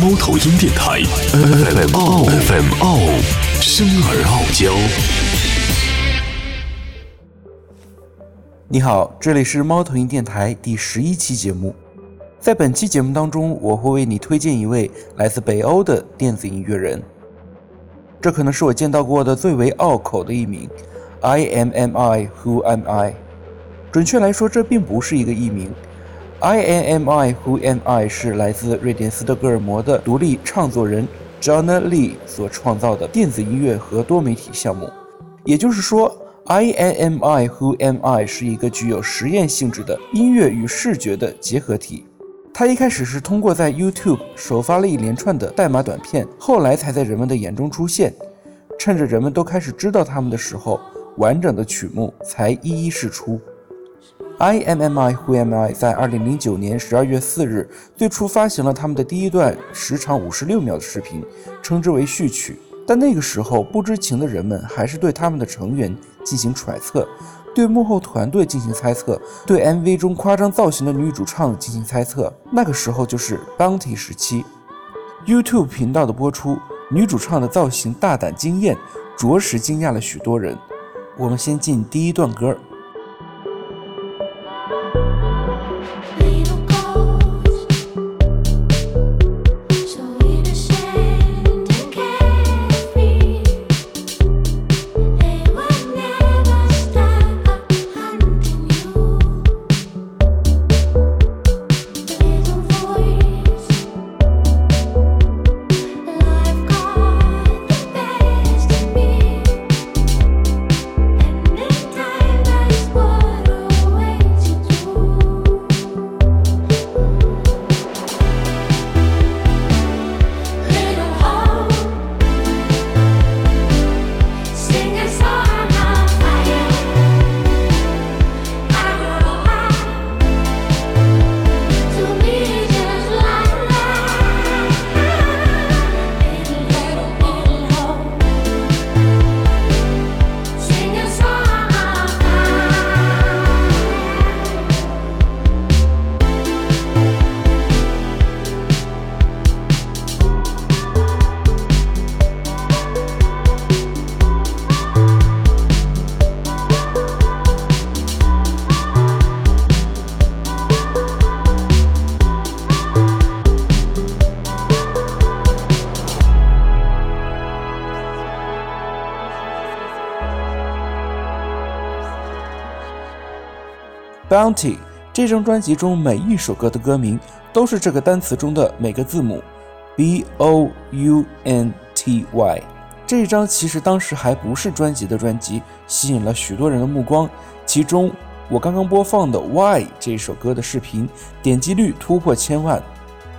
猫头鹰电台 FM 傲 FM 傲，生而傲娇。你好，这里是猫头鹰电台第十一期节目。在本期节目当中，我会为你推荐一位来自北欧的电子音乐人。这可能是我见到过的最为拗口的一名。I am am I who am I？准确来说，这并不是一个艺名。INMI who am I 是来自瑞典斯德哥尔摩的独立创作人 Jonna Lee 所创造的电子音乐和多媒体项目。也就是说，INMI who am I 是一个具有实验性质的音乐与视觉的结合体。他一开始是通过在 YouTube 首发了一连串的代码短片，后来才在人们的眼中出现。趁着人们都开始知道他们的时候，完整的曲目才一一释出。IMMI IMI 在二零零九年十二月四日最初发行了他们的第一段时长五十六秒的视频，称之为序曲。但那个时候，不知情的人们还是对他们的成员进行揣测，对幕后团队进行猜测，对 MV 中夸张造型的女主唱进行猜测。那个时候就是 Bounty 时期。YouTube 频道的播出，女主唱的造型大胆惊艳，着实惊讶了许多人。我们先进第一段歌。Bounty 这张专辑中每一首歌的歌名都是这个单词中的每个字母，B O U N T Y。这一张其实当时还不是专辑的专辑，吸引了许多人的目光。其中我刚刚播放的 Why 这首歌的视频点击率突破千万。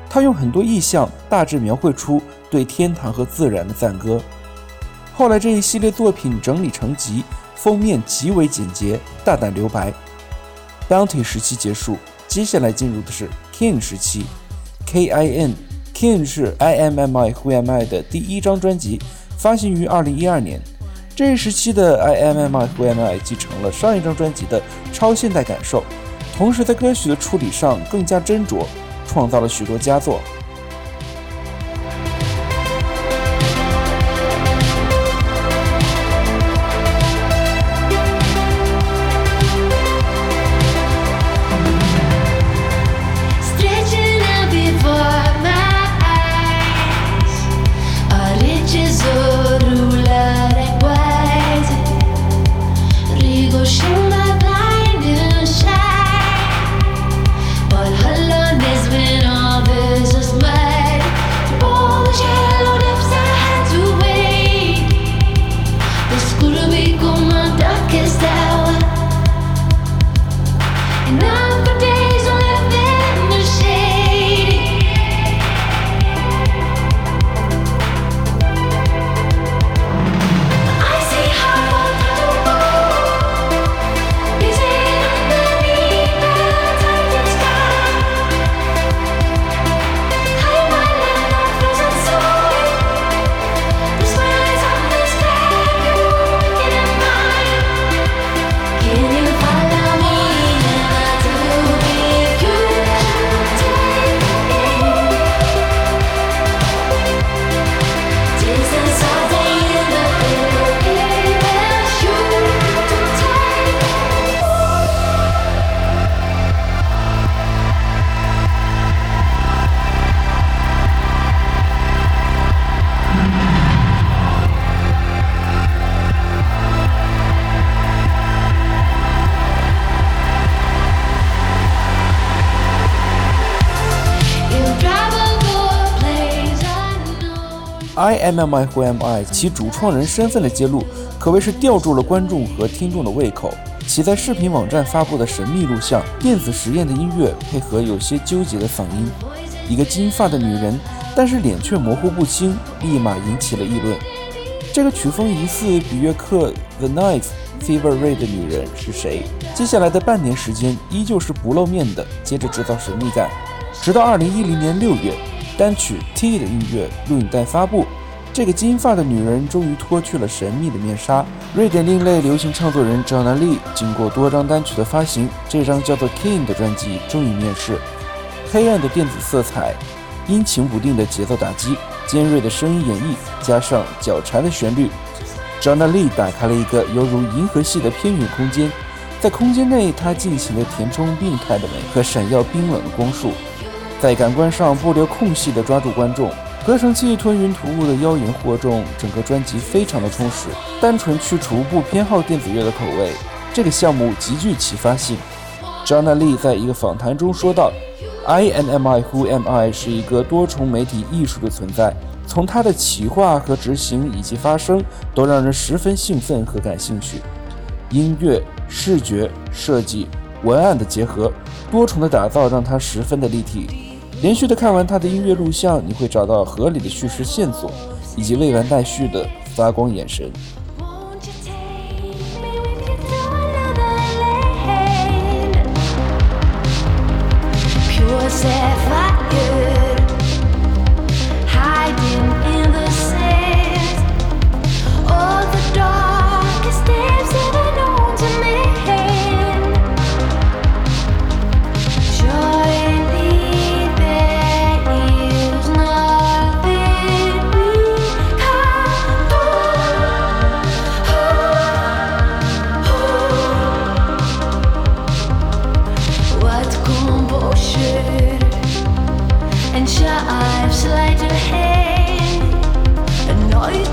他用很多意象大致描绘出对天堂和自然的赞歌。后来这一系列作品整理成集，封面极为简洁，大胆留白。单腿时期结束，接下来进入的是 King 时期。，K I N King 是 I M M I Who Am I 的第一张专辑，发行于二零一二年。这一时期的 I M M I Who Am I 继承了上一张专辑的超现代感受，同时在歌曲的处理上更加斟酌，创造了许多佳作。not I M M I Who Am I 其主创人身份的揭露，可谓是吊住了观众和听众的胃口。其在视频网站发布的神秘录像、电子实验的音乐，配合有些纠结的嗓音，一个金发的女人，但是脸却模糊不清，立马引起了议论。这个曲风疑似比约克 The Knife Fever Ray 的女人是谁？接下来的半年时间，依旧是不露面的，接着制造神秘感，直到二零一零年六月，单曲 T 的音乐录影带发布，这个金发的女人终于脱去了神秘的面纱。瑞典另类流行唱作人 Jonna Lee 经过多张单曲的发行，这张叫做 King 的专辑终于面世。黑暗的电子色彩，阴晴不定的节奏打击，尖锐的声音演绎，加上脚缠的旋律，Jonna Lee 打开了一个犹如银河系的偏远空间。在空间内，他尽情地填充病态的美和闪耀冰冷的光束，在感官上不留空隙地抓住观众。合成器吞云吐雾的妖言惑众，整个专辑非常的充实，单纯去除不偏好电子乐的口味。这个项目极具启发性。张娜丽在一个访谈中说道：“I am I who am I 是一个多重媒体艺术的存在，从它的企划和执行以及发声，都让人十分兴奋和感兴趣。音乐。”视觉设计、文案的结合，多重的打造让它十分的立体。连续的看完他的音乐录像，你会找到合理的叙事线索，以及未完待续的发光眼神。I've slight of hand, and now you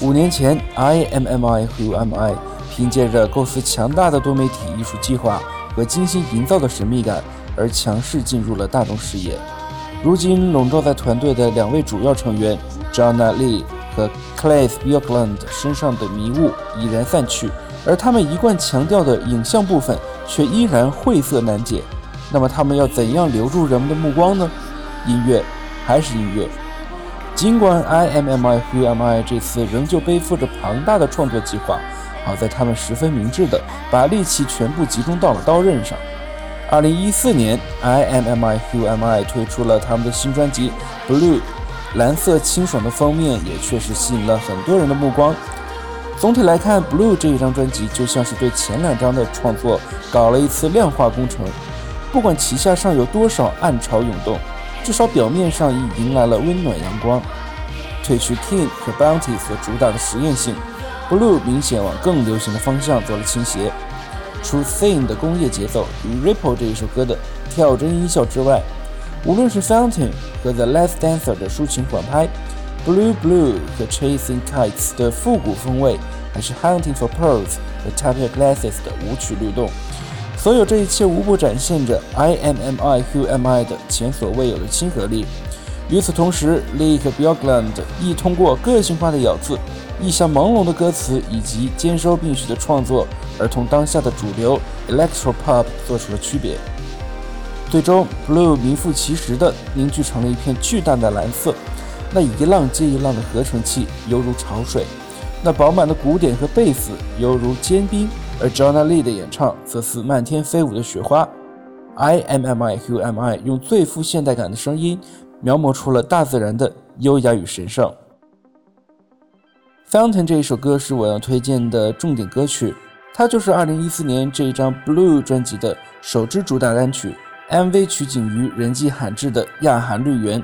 五年前，I M M I who am I，凭借着构思强大的多媒体艺术计划和精心营造的神秘感而强势进入了大众视野。如今，笼罩在团队的两位主要成员 Jonna Lee 和 Claes Bjorkland 身上的迷雾已然散去，而他们一贯强调的影像部分却依然晦涩难解。那么，他们要怎样留住人们的目光呢？音乐，还是音乐。尽管 I am am I who am I 这次仍旧背负着庞大的创作计划，好在他们十分明智的把力气全部集中到了刀刃上。二零一四年，I am am I who am I 推出了他们的新专辑 Blue，蓝色清爽的封面也确实吸引了很多人的目光。总体来看，Blue 这一张专辑就像是对前两张的创作搞了一次量化工程，不管旗下尚有多少暗潮涌动。至少表面上已迎来了温暖阳光。褪去 King 和 Bounty 所主打的实验性，Blue 明显往更流行的方向做了倾斜。除《Sing》的工业节奏与《Ripple》这一首歌的跳针音效之外，无论是《Fountain》和《The Last Dancer》的抒情缓拍，《Blue Blue》和《Chasing Kites》的复古风味，还是《Hunting for Pearls》和《Tap Your Glasses》的舞曲律动，所有这一切无不展现着 I M M I Q M I 的前所未有的亲和力。与此同时，Lee 和 Bjorkland 亦通过个性化的咬字、意象朦胧的歌词以及兼收并蓄的创作，而同当下的主流 Electro Pop 做出了区别。最终，Blue 名副其实地凝聚成了一片巨大的蓝色，那一浪接一浪的合成器犹如潮水，那饱满的鼓点和贝斯犹如坚冰，而 Jona Lee 的演唱则似漫天飞舞的雪花。，I M M I Q M I 用最富现代感的声音。描摹出了大自然的优雅与神圣。Fountain 这一首歌是我要推荐的重点歌曲，它就是2014年这一张 Blue 专辑的首支主打单曲。MV 取景于人迹罕至的亚寒绿原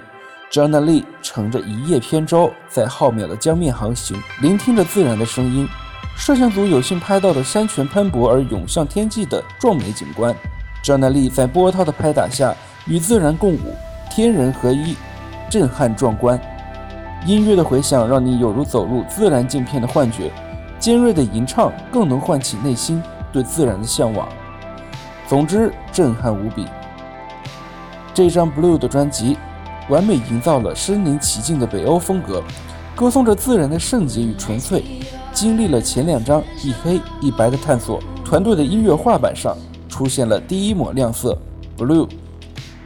，Jona Lee 乘着一叶扁舟在浩渺的江面航行，聆听着自然的声音。摄像组有幸拍到了山泉喷薄而涌向天际的壮美景观。Jonna Lee 在波涛的拍打下与自然共舞。天人合一，震撼壮观。音乐的回响让你有如走入自然镜片的幻觉，尖锐的吟唱更能唤起内心对自然的向往。总之，震撼无比。这张 Blue 的专辑完美营造了身临其境的北欧风格，歌颂着自然的圣洁与纯粹。经历了前两张一黑一白的探索，团队的音乐画板上出现了第一抹亮色，Blue。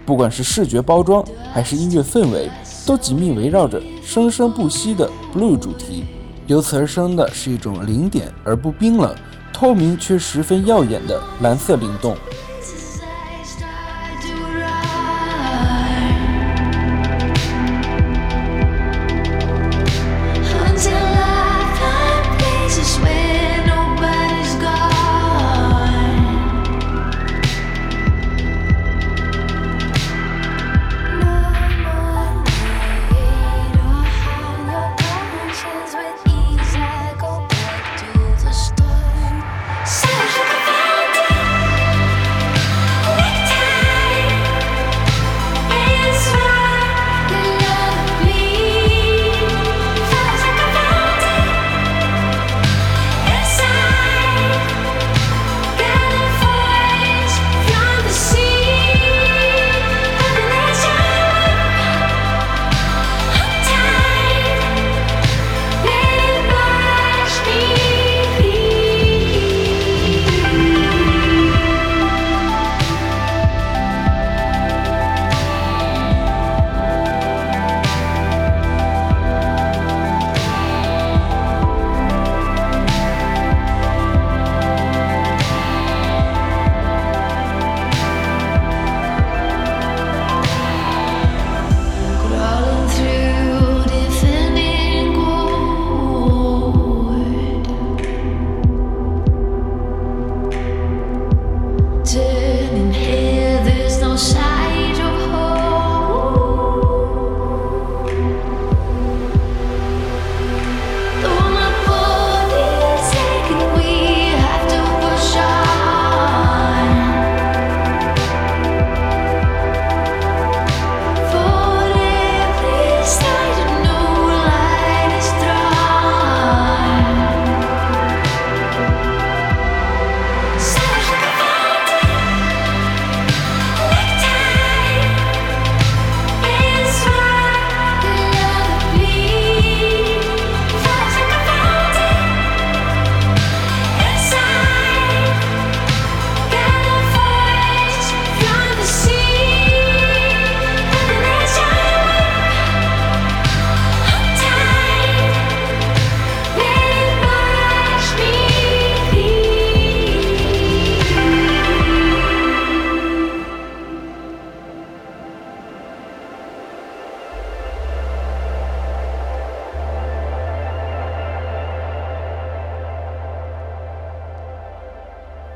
不管是视觉包装还是音乐氛围，都紧密围绕着生生不息的 blue 主题，由此而生的是一种零点而不冰冷、透明却十分耀眼的蓝色灵动。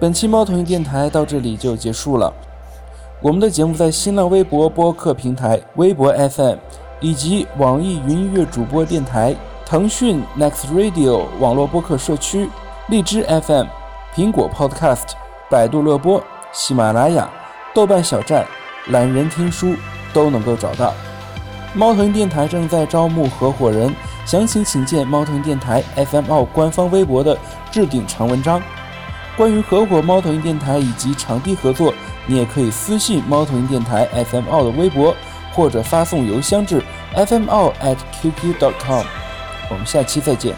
本期猫头鹰电台到这里就结束了。我们的节目在新浪微博播客平台、微博 FM 以及网易云音乐主播电台、腾讯 Next Radio 网络播客社区、荔枝 FM、苹果 Podcast、百度乐播、喜马拉雅、豆瓣小站、懒人听书都能够找到。猫头鹰电台正在招募合伙人，详情请见猫头鹰电台 FM 奥官方微博的置顶长文章。关于合伙猫头鹰电台以及场地合作，你也可以私信猫头鹰电台 FM 二的微博，或者发送邮箱至 fm 二 at qq dot com。我们下期再见。